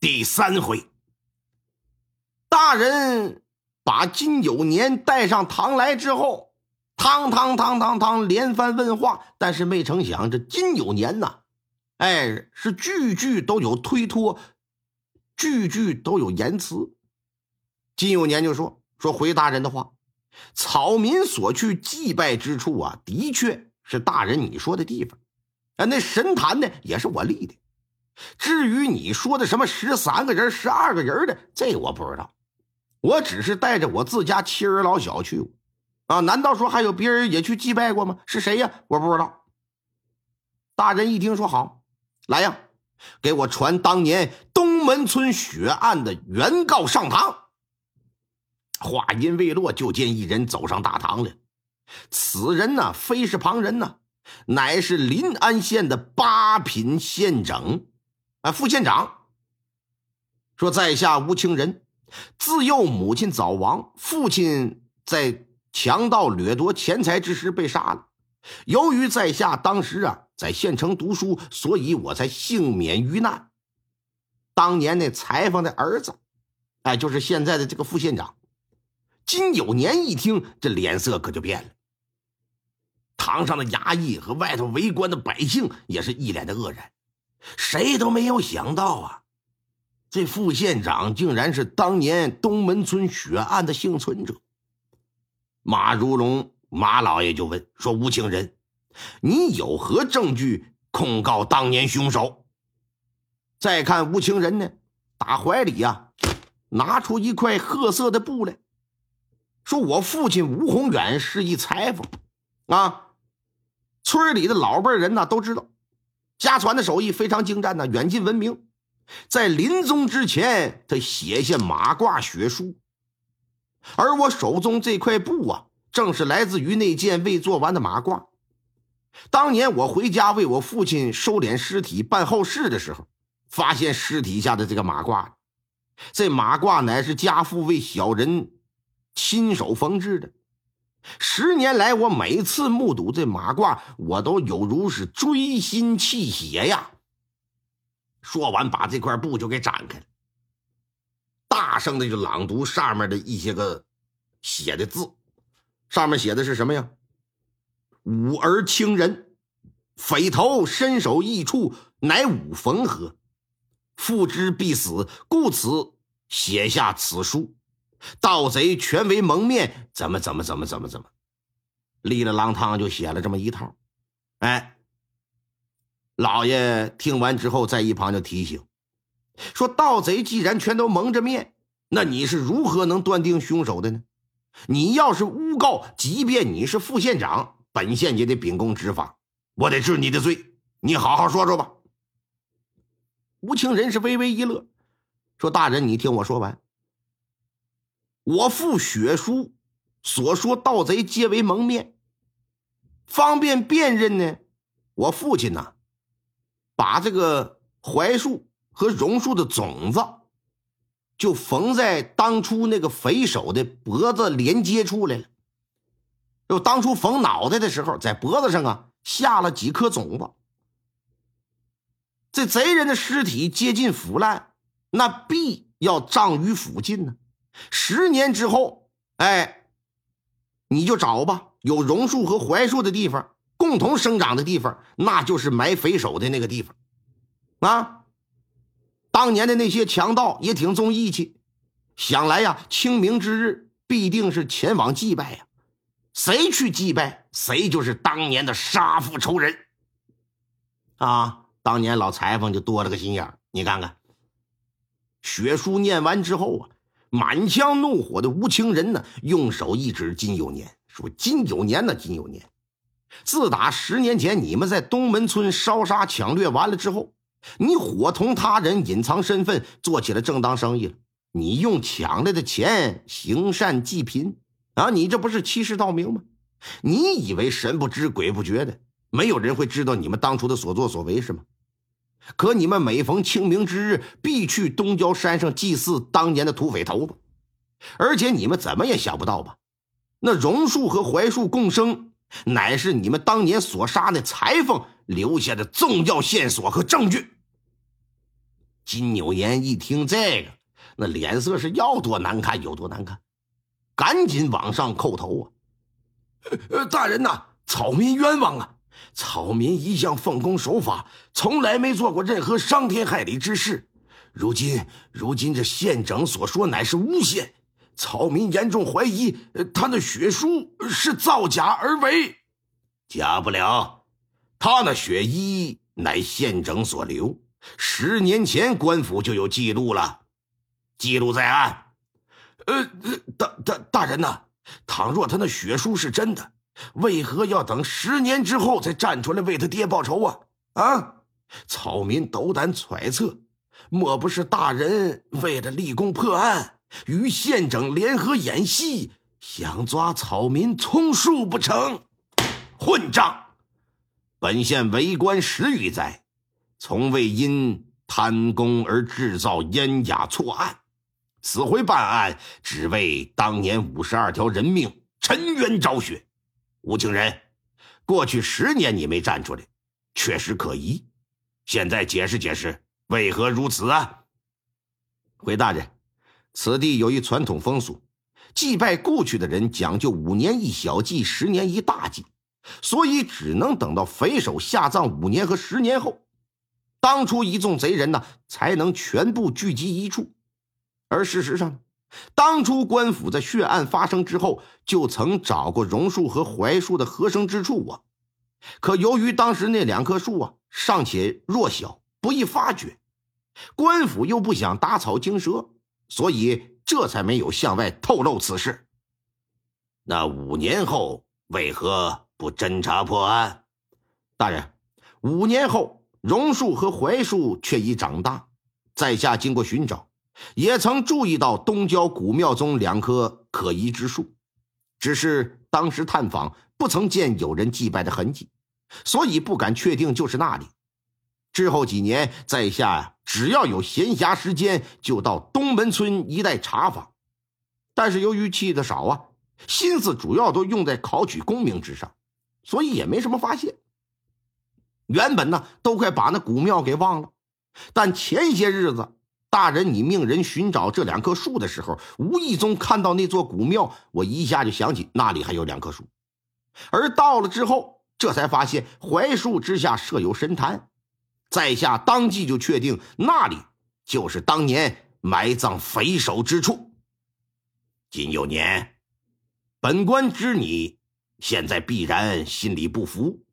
第三回，大人把金有年带上堂来之后，堂堂堂堂堂连番问话，但是没成想这金有年呐，哎，是句句都有推脱，句句都有言辞。金有年就说：“说回大人的话，草民所去祭拜之处啊，的确是大人你说的地方。”啊，那神坛呢，也是我立的。至于你说的什么十三个人、十二个人的，这我不知道。我只是带着我自家妻儿老小去，啊，难道说还有别人也去祭拜过吗？是谁呀？我不知道。大人一听说好，来呀，给我传当年东门村血案的原告上堂。话音未落，就见一人走上大堂来。此人呢，非是旁人呢。乃是临安县的八品县长，啊，副县长说：“在下吴清仁，自幼母亲早亡，父亲在强盗掠夺钱财之时被杀了。由于在下当时啊在县城读书，所以我才幸免于难。当年那裁缝的儿子，哎，就是现在的这个副县长金有年，一听这脸色可就变了。”堂上的衙役和外头围观的百姓也是一脸的愕然，谁都没有想到啊，这副县长竟然是当年东门村血案的幸存者。马如龙马老爷就问说：“吴清仁，你有何证据控告当年凶手？”再看吴清仁呢，打怀里呀拿出一块褐色的布来，说：“我父亲吴宏远是一裁缝，啊。”村里的老辈人呢都知道，家传的手艺非常精湛呢，远近闻名。在临终之前，他写下马褂血书。而我手中这块布啊，正是来自于那件未做完的马褂。当年我回家为我父亲收敛尸体、办后事的时候，发现尸体下的这个马褂，这马褂乃是家父为小人亲手缝制的。十年来，我每次目睹这马褂，我都有如是锥心泣血呀。说完，把这块布就给展开，大声的就朗读上面的一些个写的字。上面写的是什么呀？“吾儿轻人，匪头身首异处，乃吾缝合，父之必死，故此写下此书。”盗贼全为蒙面，怎么怎么怎么怎么怎么，立了郎汤就写了这么一套。哎，老爷听完之后，在一旁就提醒说：“盗贼既然全都蒙着面，那你是如何能断定凶手的呢？你要是诬告，即便你是副县长，本县也得秉公执法，我得治你的罪。你好好说说吧。”吴清仁是微微一乐，说：“大人，你听我说完。”我父血书所说，盗贼皆为蒙面，方便辨认呢。我父亲呢，把这个槐树和榕树的种子，就缝在当初那个匪首的脖子连接处来了。就当初缝脑袋的时候，在脖子上啊下了几颗种子。这贼人的尸体接近腐烂，那必要葬于附近呢。十年之后，哎，你就找吧，有榕树和槐树的地方，共同生长的地方，那就是埋匪首的那个地方，啊！当年的那些强盗也挺重义气，想来呀，清明之日必定是前往祭拜呀，谁去祭拜，谁就是当年的杀父仇人，啊！当年老裁缝就多了个心眼你看看，血书念完之后啊。满腔怒火的吴清仁呢，用手一指金有年，说：“金有年呢，金有年，自打十年前你们在东门村烧杀抢掠完了之后，你伙同他人隐藏身份，做起了正当生意了。你用抢来的钱行善济贫啊！你这不是欺世盗名吗？你以为神不知鬼不觉的，没有人会知道你们当初的所作所为是吗？可你们每逢清明之日，必去东郊山上祭祀当年的土匪头子，而且你们怎么也想不到吧？那榕树和槐树共生，乃是你们当年所杀那裁缝留下的重要线索和证据。金扭年一听这个，那脸色是要多难看有多难看，赶紧往上叩头啊！呃，大人呐，草民冤枉啊！草民一向奉公守法，从来没做过任何伤天害理之事。如今，如今这县长所说乃是诬陷，草民严重怀疑他那血书是造假而为。假不了，他那血衣乃县长所留，十年前官府就有记录了，记录在案。呃，大大大人呐，倘若他那血书是真的。为何要等十年之后才站出来为他爹报仇啊？啊！草民斗胆揣测，莫不是大人为了立功破案，与县长联合演戏，想抓草民充数不成？混账！本县为官十余载，从未因贪功而制造冤假错案。此回办案，只为当年五十二条人命沉冤昭雪。吴情人，过去十年你没站出来，确实可疑。现在解释解释，为何如此啊？回大人，此地有一传统风俗，祭拜故去的人讲究五年一小祭，十年一大祭，所以只能等到匪首下葬五年和十年后，当初一众贼人呢才能全部聚集一处。而事实上。当初官府在血案发生之后，就曾找过榕树和槐树的合生之处啊，可由于当时那两棵树啊尚且弱小，不易发掘，官府又不想打草惊蛇，所以这才没有向外透露此事。那五年后为何不侦查破案？大人，五年后榕树和槐树却已长大，在下经过寻找。也曾注意到东郊古庙中两棵可疑之树，只是当时探访不曾见有人祭拜的痕迹，所以不敢确定就是那里。之后几年，在下，只要有闲暇时间，就到东门村一带查访，但是由于去的少啊，心思主要都用在考取功名之上，所以也没什么发现。原本呢，都快把那古庙给忘了，但前些日子。大人，你命人寻找这两棵树的时候，无意中看到那座古庙，我一下就想起那里还有两棵树。而到了之后，这才发现槐树之下设有神坛，在下当即就确定那里就是当年埋葬匪首之处。金有年，本官知你现在必然心里不服，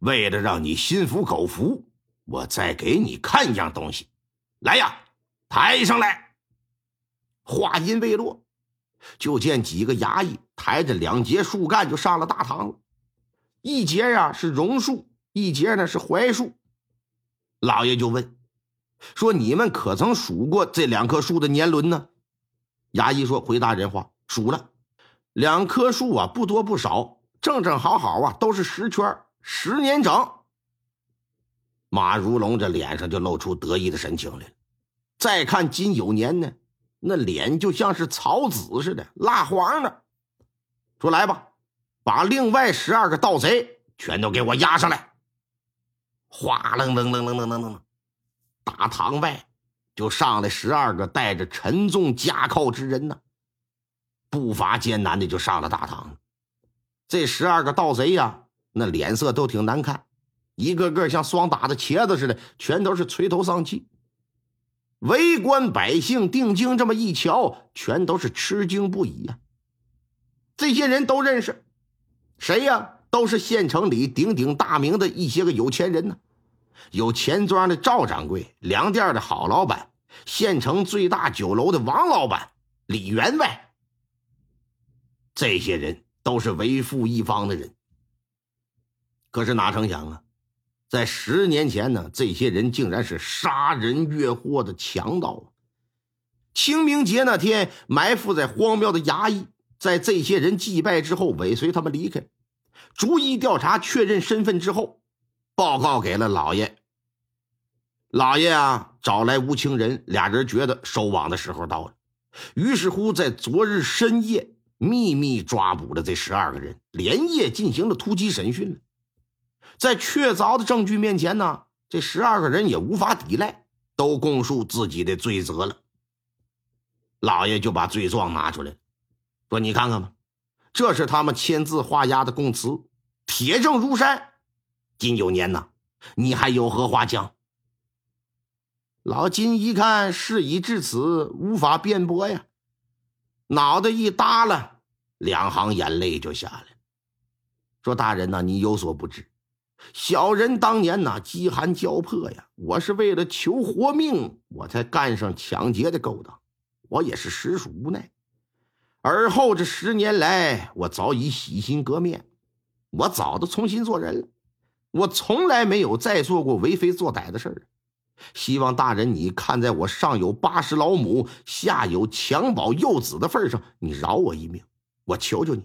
为了让你心服口服，我再给你看一样东西，来呀！抬上来！话音未落，就见几个衙役抬着两节树干就上了大堂了。一节呀是榕树，一节呢是槐树。老爷就问说：“你们可曾数过这两棵树的年轮呢？”衙役说：“回答人话，数了，两棵树啊不多不少，正正好好啊都是十圈，十年整。”马如龙这脸上就露出得意的神情来了。再看金有年呢，那脸就像是草籽似的，蜡黄的。说来吧，把另外十二个盗贼全都给我押上来。哗楞楞楞楞楞楞楞，大堂外就上来十二个带着沉重枷铐之人呢，步伐艰难的就上了大堂。这十二个盗贼呀，那脸色都挺难看，一个个像霜打的茄子似的，全都是垂头丧气。围观百姓定睛这么一瞧，全都是吃惊不已呀。这些人都认识，谁呀？都是县城里鼎鼎大名的一些个有钱人呢。有钱庄的赵掌柜，粮店的郝老板，县城最大酒楼的王老板李员外。这些人都是为富一方的人。可是哪成想啊，在十年前呢，这些人竟然是杀人越货的强盗。清明节那天，埋伏在荒庙的衙役，在这些人祭拜之后，尾随他们离开，逐一调查确认身份之后，报告给了老爷。老爷啊，找来吴清仁，俩人觉得收网的时候到了，于是乎在昨日深夜秘密抓捕了这十二个人，连夜进行了突击审讯。在确凿的证据面前呢，这十二个人也无法抵赖，都供述自己的罪责了。老爷就把罪状拿出来，说：“你看看吧，这是他们签字画押的供词，铁证如山。金九年呐，你还有何话讲？”老金一看事已至此，无法辩驳呀，脑袋一耷拉，两行眼泪就下来，说：“大人呐，你有所不知，小人当年呐饥寒交迫呀，我是为了求活命，我才干上抢劫的勾当，我也是实属无奈。而后这十年来，我早已洗心革面，我早都重新做人了，我从来没有再做过为非作歹的事儿。”希望大人，你看在我上有八十老母，下有襁褓幼子的份上，你饶我一命。我求求你，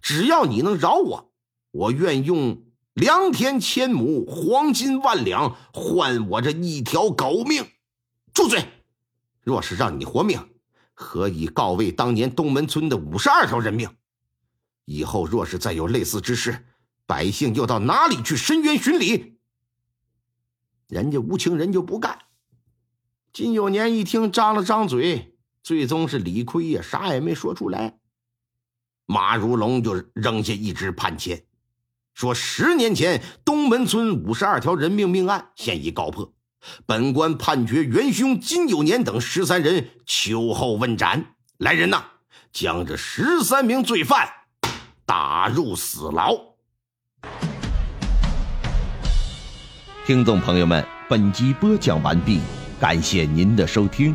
只要你能饶我，我愿用良田千亩、黄金万两换我这一条狗命。住嘴！若是让你活命，何以告慰当年东门村的五十二条人命？以后若是再有类似之事，百姓又到哪里去申冤寻理？人家吴情人就不干。金有年一听，张了张嘴，最终是理亏呀，啥也没说出来。马如龙就扔下一支判签，说：十年前东门村五十二条人命命案现已告破，本官判决元凶金有年等十三人秋后问斩。来人呐，将这十三名罪犯打入死牢。听众朋友们，本集播讲完毕，感谢您的收听。